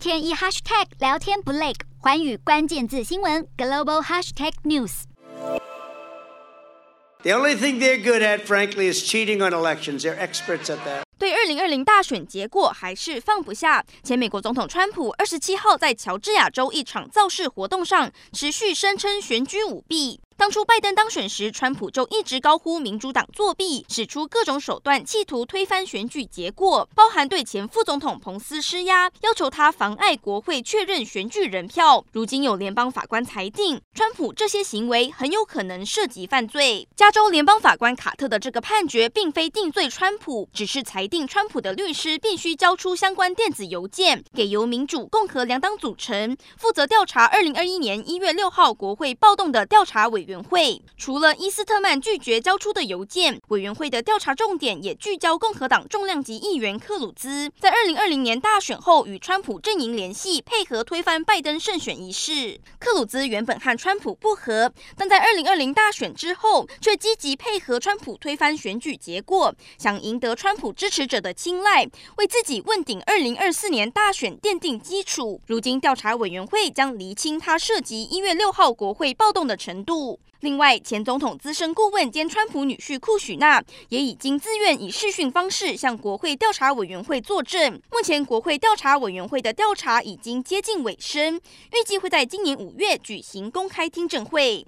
天一 hashtag 聊天不累，环宇关键字新闻 global hashtag news。The only thing they're good at, frankly, is cheating on elections. They're experts at that. 对二零二零大选结果还是放不下。前美国总统川普二十七号在乔治亚州一场造势活动上，持续声称选举舞弊。当初拜登当选时，川普就一直高呼民主党作弊，使出各种手段企图推翻选举结果，包含对前副总统彭斯施压，要求他妨碍国会确认选举人票。如今有联邦法官裁定，川普这些行为很有可能涉及犯罪。加州联邦法官卡特的这个判决，并非定罪川普，只是裁定川普的律师必须交出相关电子邮件给由民主、共和两党组成、负责调查二零二一年一月六号国会暴动的调查委员。委员会除了伊斯特曼拒绝交出的邮件，委员会的调查重点也聚焦共和党重量级议员克鲁兹在二零二零年大选后与川普阵营联系，配合推翻拜登胜选一事。克鲁兹原本和川普不和，但在二零二零大选之后，却积极配合川普推翻选举结果，想赢得川普支持者的青睐，为自己问鼎二零二四年大选奠定基础。如今调查委员会将厘清他涉及一月六号国会暴动的程度。另外，前总统资深顾问兼川普女婿库许纳也已经自愿以视讯方式向国会调查委员会作证。目前，国会调查委员会的调查已经接近尾声，预计会在今年五月举行公开听证会。